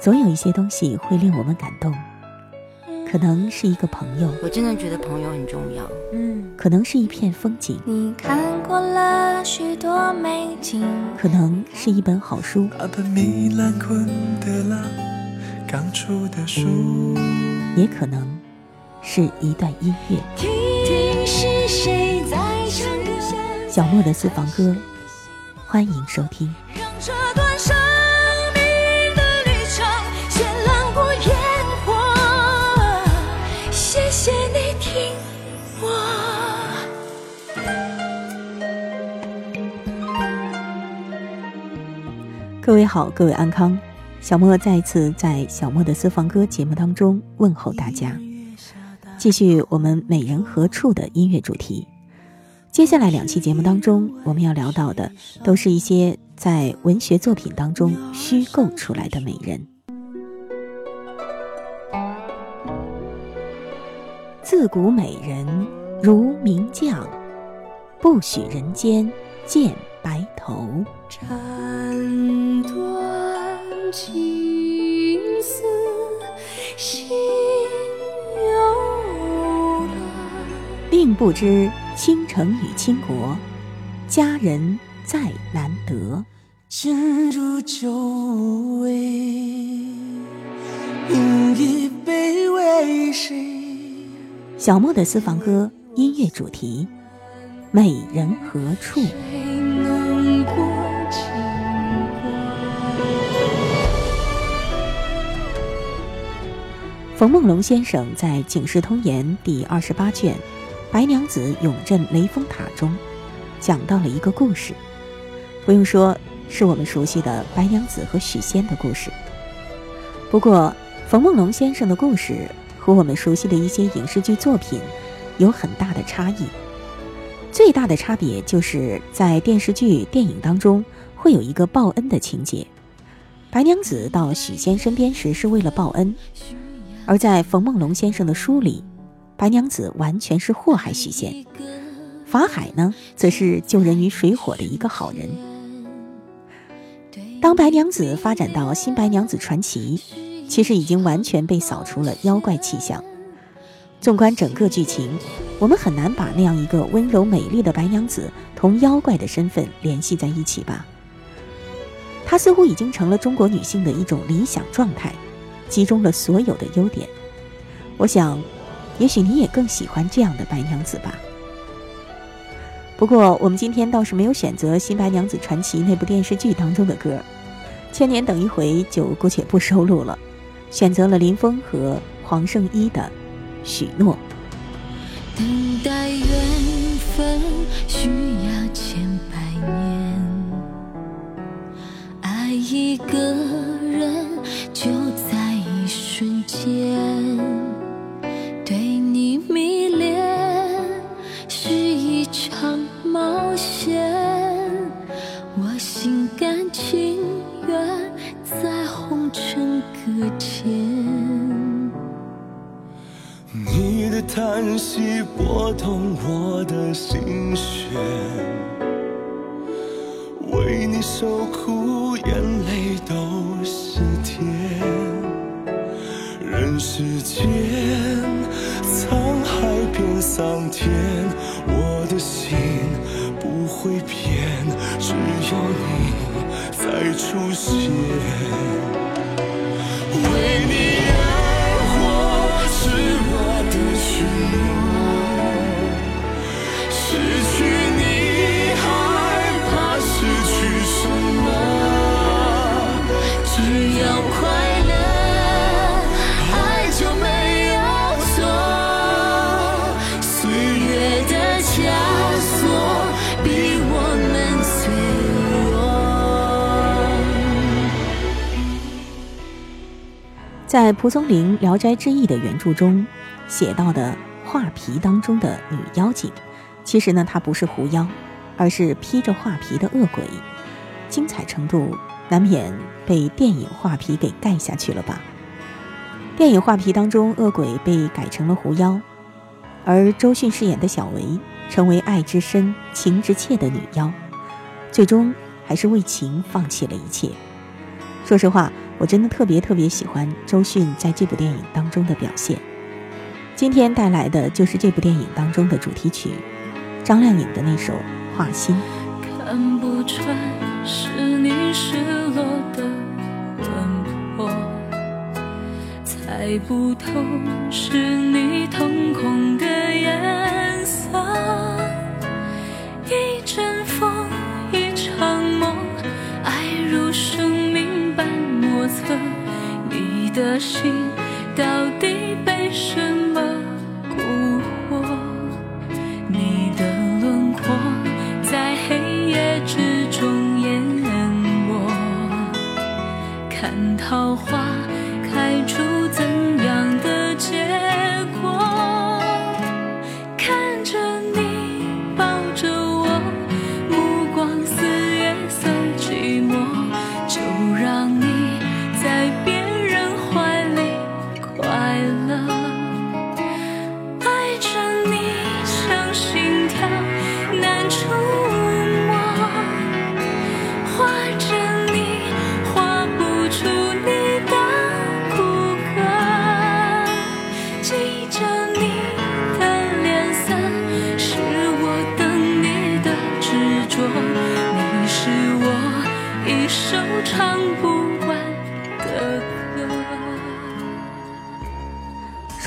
总有一些东西会令我们感动，可能是一个朋友，我真的觉得朋友很重要。嗯，可能是一片风景，你看过了许多美景，可能是一本好书，也可能是一段音乐。小莫的私房歌，欢迎收听。各位好，各位安康，小莫再一次在小莫的私房歌节目当中问候大家，继续我们美人何处的音乐主题。接下来两期节目当中，我们要聊到的都是一些在文学作品当中虚构出来的美人。自古美人如名将，不许人间见白头。斩断情丝心犹乱，并不知倾城与倾国，佳人再难得。今如酒无味，饮一杯为谁？小莫的私房歌音乐主题：美人何处？冯梦龙先生在《警世通言》第二十八卷《白娘子永镇雷峰塔》中，讲到了一个故事。不用说，是我们熟悉的白娘子和许仙的故事。不过，冯梦龙先生的故事和我们熟悉的一些影视剧作品有很大的差异。最大的差别就是在电视剧、电影当中会有一个报恩的情节。白娘子到许仙身边时是为了报恩。而在冯梦龙先生的书里，白娘子完全是祸害许仙，法海呢，则是救人于水火的一个好人。当白娘子发展到新白娘子传奇，其实已经完全被扫除了妖怪气象。纵观整个剧情，我们很难把那样一个温柔美丽的白娘子同妖怪的身份联系在一起吧？她似乎已经成了中国女性的一种理想状态。集中了所有的优点，我想，也许你也更喜欢这样的白娘子吧。不过，我们今天倒是没有选择《新白娘子传奇》那部电视剧当中的歌，《千年等一回》就姑且不收录了，选择了林峰和黄圣依的《许诺》。等待缘分需要千百年，爱一个拨动我的心弦，在蒲松龄《聊斋志异》的原著中写到的画皮当中的女妖精，其实呢，她不是狐妖，而是披着画皮的恶鬼。精彩程度难免被电影画皮给盖下去了吧？电影画皮当中，恶鬼被改成了狐妖，而周迅饰演的小维成为爱之深、情之切的女妖，最终还是为情放弃了一切。说实话。我真的特别特别喜欢周迅在这部电影当中的表现。今天带来的就是这部电影当中的主题曲，张靓颖的那首《画心》。看不穿是你失落的轮廓，猜不透是你瞳孔的颜色。一阵你的心到底被什么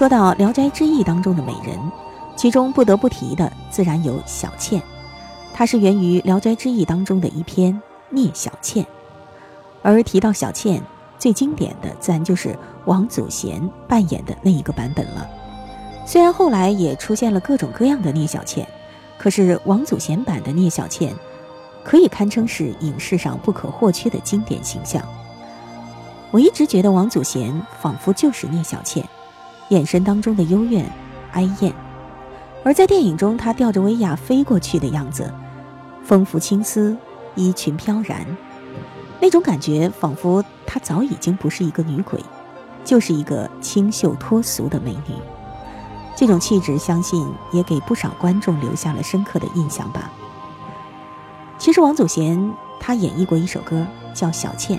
说到《聊斋志异》当中的美人，其中不得不提的自然有小倩，她是源于《聊斋志异》当中的一篇《聂小倩》。而提到小倩，最经典的自然就是王祖贤扮演的那一个版本了。虽然后来也出现了各种各样的聂小倩，可是王祖贤版的聂小倩，可以堪称是影视上不可或缺的经典形象。我一直觉得王祖贤仿佛就是聂小倩。眼神当中的幽怨、哀艳，而在电影中，她吊着威亚飞过去的样子，风拂青丝，衣裙飘然，那种感觉仿佛她早已经不是一个女鬼，就是一个清秀脱俗的美女。这种气质，相信也给不少观众留下了深刻的印象吧。其实王祖贤她演绎过一首歌叫《小倩》，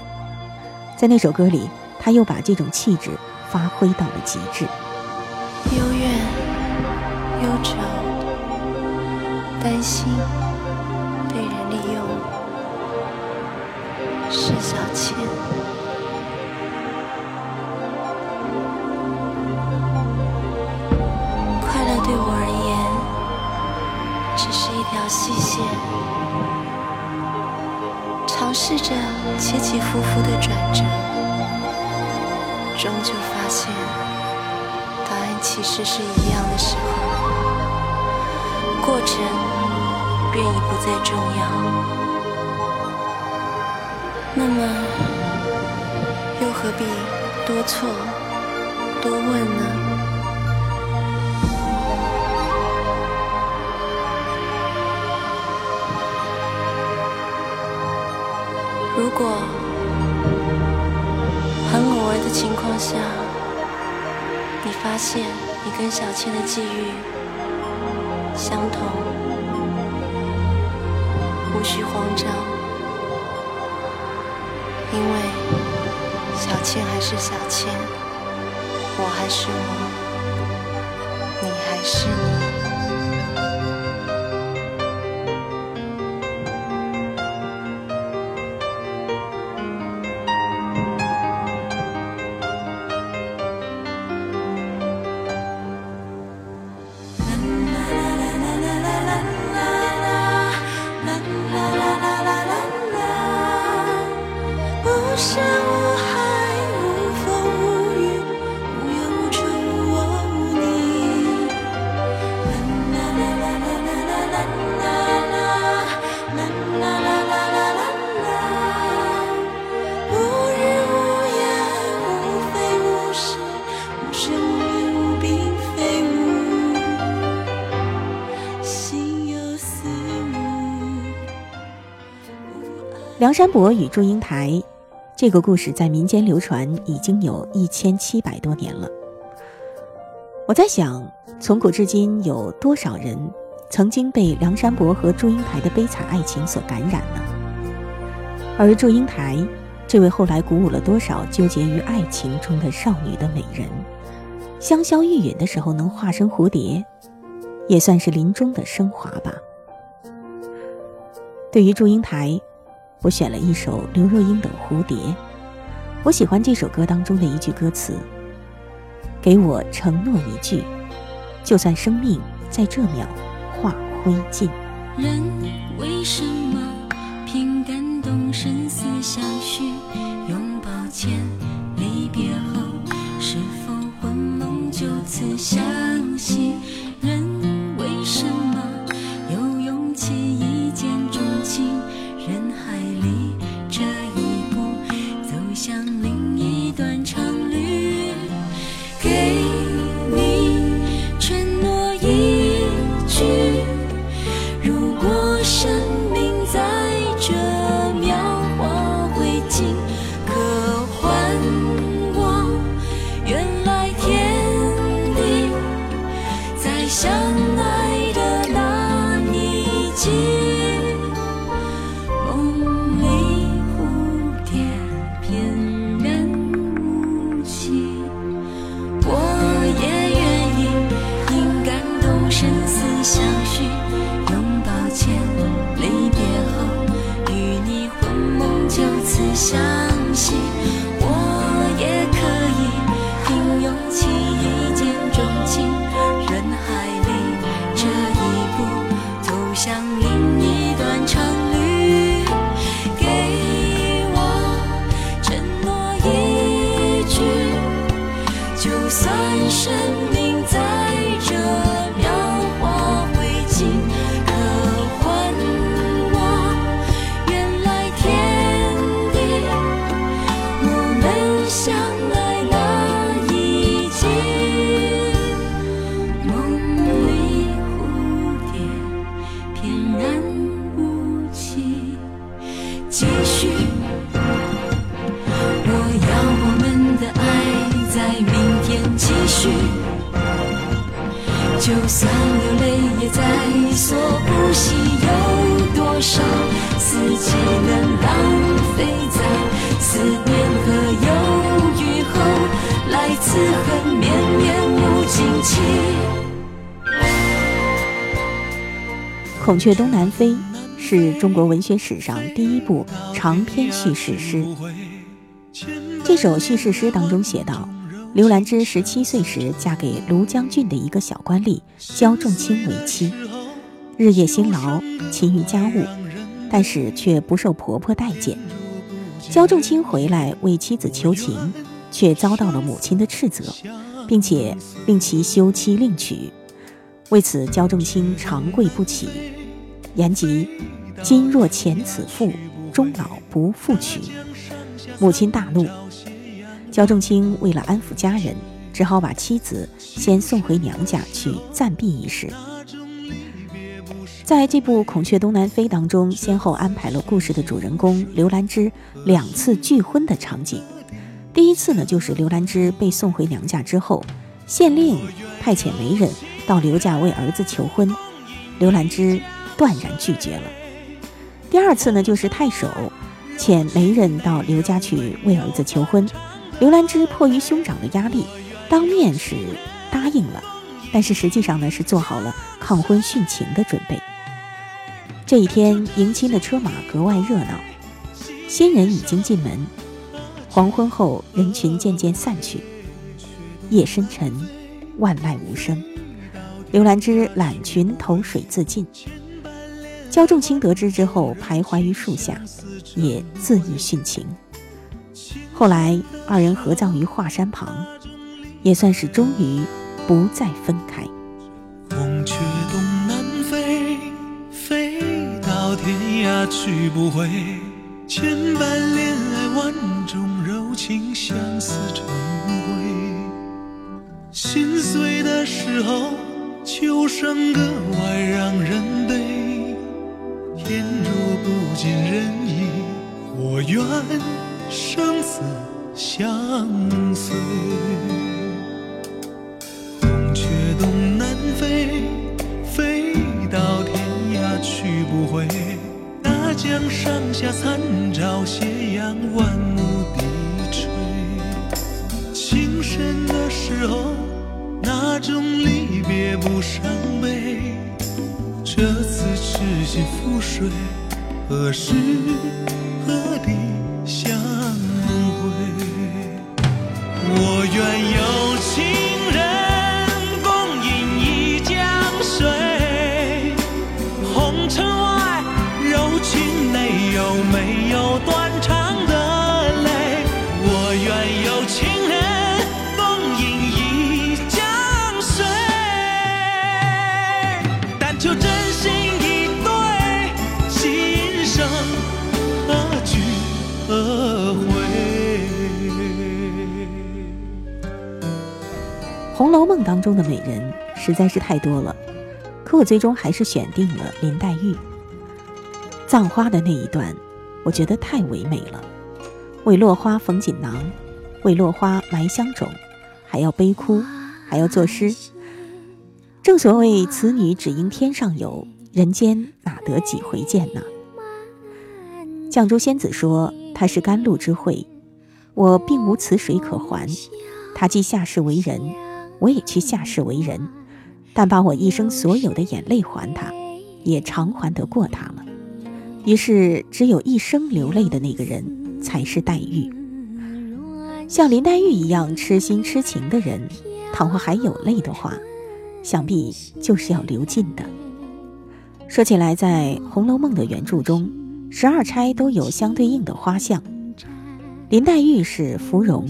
在那首歌里，她又把这种气质发挥到了极致。幽怨、悠久、担心被人利用，是小倩。快乐对我而言，只是一条细线，尝试着起起伏伏的转折，终究发现。答案其实是一样的时候，过程便已不再重要。那么，又何必多错多问呢？如果很偶尔的情况下，你发现你跟小倩的际遇相同，无需慌张，因为小倩还是小倩，我还是我，你还是你。梁山伯与祝英台这个故事在民间流传已经有一千七百多年了。我在想，从古至今有多少人曾经被梁山伯和祝英台的悲惨爱情所感染呢？而祝英台这位后来鼓舞了多少纠结于爱情中的少女的美人。香消玉殒的时候能化身蝴蝶，也算是临终的升华吧。对于祝英台，我选了一首刘若英的《蝴蝶》。我喜欢这首歌当中的一句歌词：“给我承诺一句，就算生命在这秒化灰烬。”人为什么凭感动生死相许？拥抱前离别后，是否魂梦就此相惜？人就算流泪也在所不惜。有多少四季能浪费在思念和犹豫后，来自恨绵绵无尽期。《孔雀东南飞》是中国文学史上第一部长篇叙事诗。这首叙事诗当中写道，刘兰芝十七岁时嫁给庐江郡的一个小官吏焦仲卿为妻，日夜辛劳，勤于家务，但是却不受婆婆待见。焦仲卿回来为妻子求情，却遭到了母亲的斥责，并且令其休妻另娶。为此，焦仲卿长跪不起，言及“今若遣此妇，终老不复娶。”母亲大怒，焦仲卿为了安抚家人，只好把妻子先送回娘家去暂避一时。在这部《孔雀东南飞》当中，先后安排了故事的主人公刘兰芝两次拒婚的场景。第一次呢，就是刘兰芝被送回娘家之后，县令派遣媒人到刘家为儿子求婚，刘兰芝断然拒绝了。第二次呢，就是太守遣媒人到刘家去为儿子求婚，刘兰芝迫于兄长的压力，当面是答应了，但是实际上呢是做好了抗婚殉情的准备。这一天，迎亲的车马格外热闹，新人已经进门。黄昏后，人群渐渐散去，夜深沉，万籁无声。刘兰芝揽裙投水自尽。焦仲卿得知之后，徘徊于树下，也自缢殉情。后来，二人合葬于华山旁，也算是终于不再分开。孔雀东南飞，飞到天涯去不回。千般恋爱，万种柔情，相思成灰。心碎的时候，秋声格外让人悲。天若不尽人意，我愿生死相随。孔雀东南飞，飞到天涯去不回。大江上下参照斜阳万木低垂。情深的时候，那种离别不伤悲。这次痴心覆水，何时何地相？我愿有情红楼梦》当中的美人实在是太多了，可我最终还是选定了林黛玉。葬花的那一段，我觉得太唯美了。为落花缝锦囊，为落花埋香冢，还要悲哭，还要作诗。正所谓“此女只应天上有，人间哪得几回见”呢？绛珠仙子说：“她是甘露之惠，我并无此水可还。她既下世为人，我也去下世为人，但把我一生所有的眼泪还他，也偿还得过他了。于是，只有一生流泪的那个人才是黛玉。像林黛玉一样痴心痴情的人，倘若还有泪的话，想必就是要流尽的。说起来，在《红楼梦》的原著中，十二钗都有相对应的花相，林黛玉是芙蓉，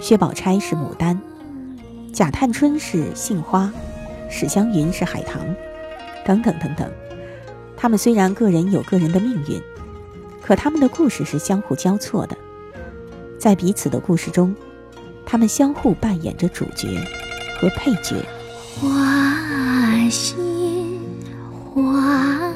薛宝钗是牡丹。贾探春是杏花，史湘云是海棠，等等等等。他们虽然个人有个人的命运，可他们的故事是相互交错的，在彼此的故事中，他们相互扮演着主角和配角。花谢花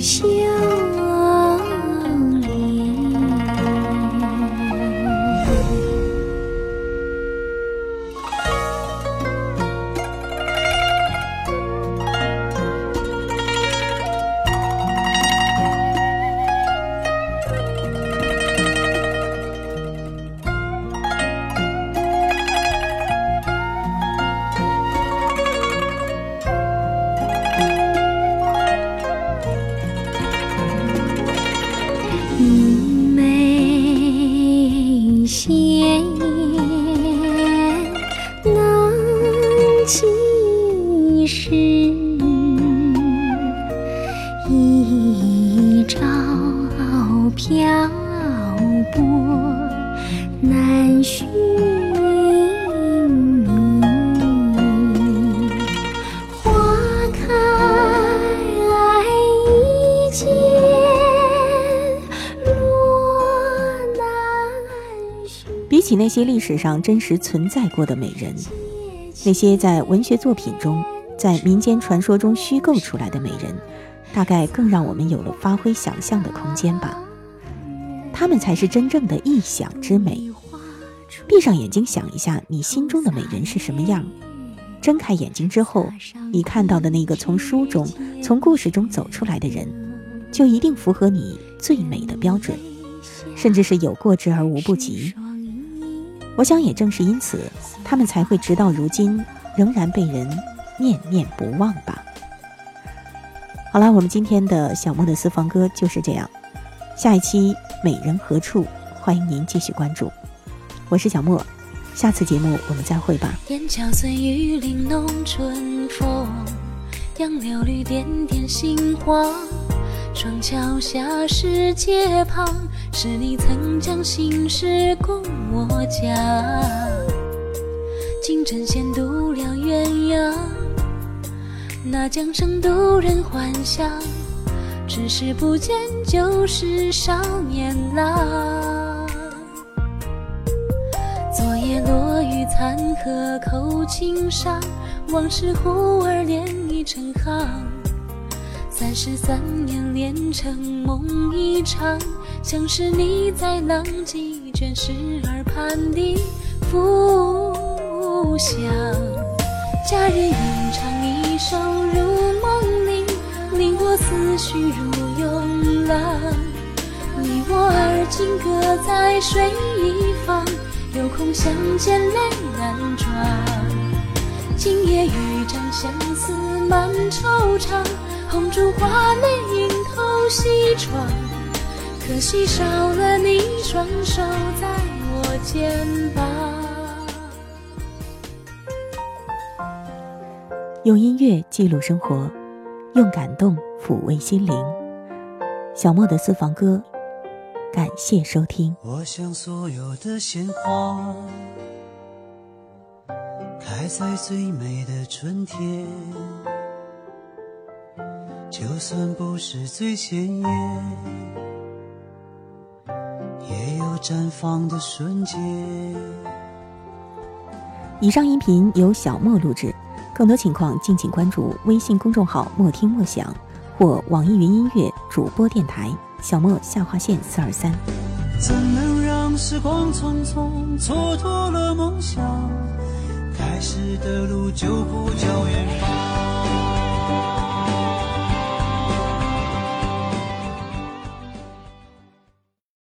不几时？一朝漂泊难寻觅。花开一见，落难寻。比起那些历史上真实存在过的美人，那些在文学作品中、在民间传说中虚构出来的美人，大概更让我们有了发挥想象的空间吧。她们才是真正的臆想之美。闭上眼睛想一下，你心中的美人是什么样？睁开眼睛之后，你看到的那个从书中、从故事中走出来的人，就一定符合你最美的标准，甚至是有过之而无不及。我想，也正是因此，他们才会直到如今仍然被人念念不忘吧。好了，我们今天的小莫的私房歌就是这样。下一期《美人何处》，欢迎您继续关注。我是小莫，下次节目我们再会吧。雁桥随雨玲珑春风，杨柳绿点点杏花。双桥下石阶旁，是你曾将心事共我讲。金针线独了鸳鸯，那江声渡人幻想。只是不见旧时少年郎。昨夜落雨残荷扣青上，往事忽而连已成行。三十三年连成梦一场，像是你在浪迹卷时耳畔的浮香。佳人吟唱一首如梦令，令我思绪如涌浪。你我而今各在水一方，有空相见泪难装。今夜雨帐相思满惆怅，红烛花泪映透西窗。可惜少了你双手在我肩膀。用音乐记录生活，用感动抚慰心灵。小莫的私房歌，感谢收听。我想所有的鲜花开在最美的春天，就算不是最鲜艳，也有绽放的瞬间。以上音频由小莫录制，更多情况敬请关注微信公众号“莫听莫想”或网易云音乐主播电台小莫下划线四二三。怎能让时光匆匆蹉跎了梦想？开始的路就不叫远方。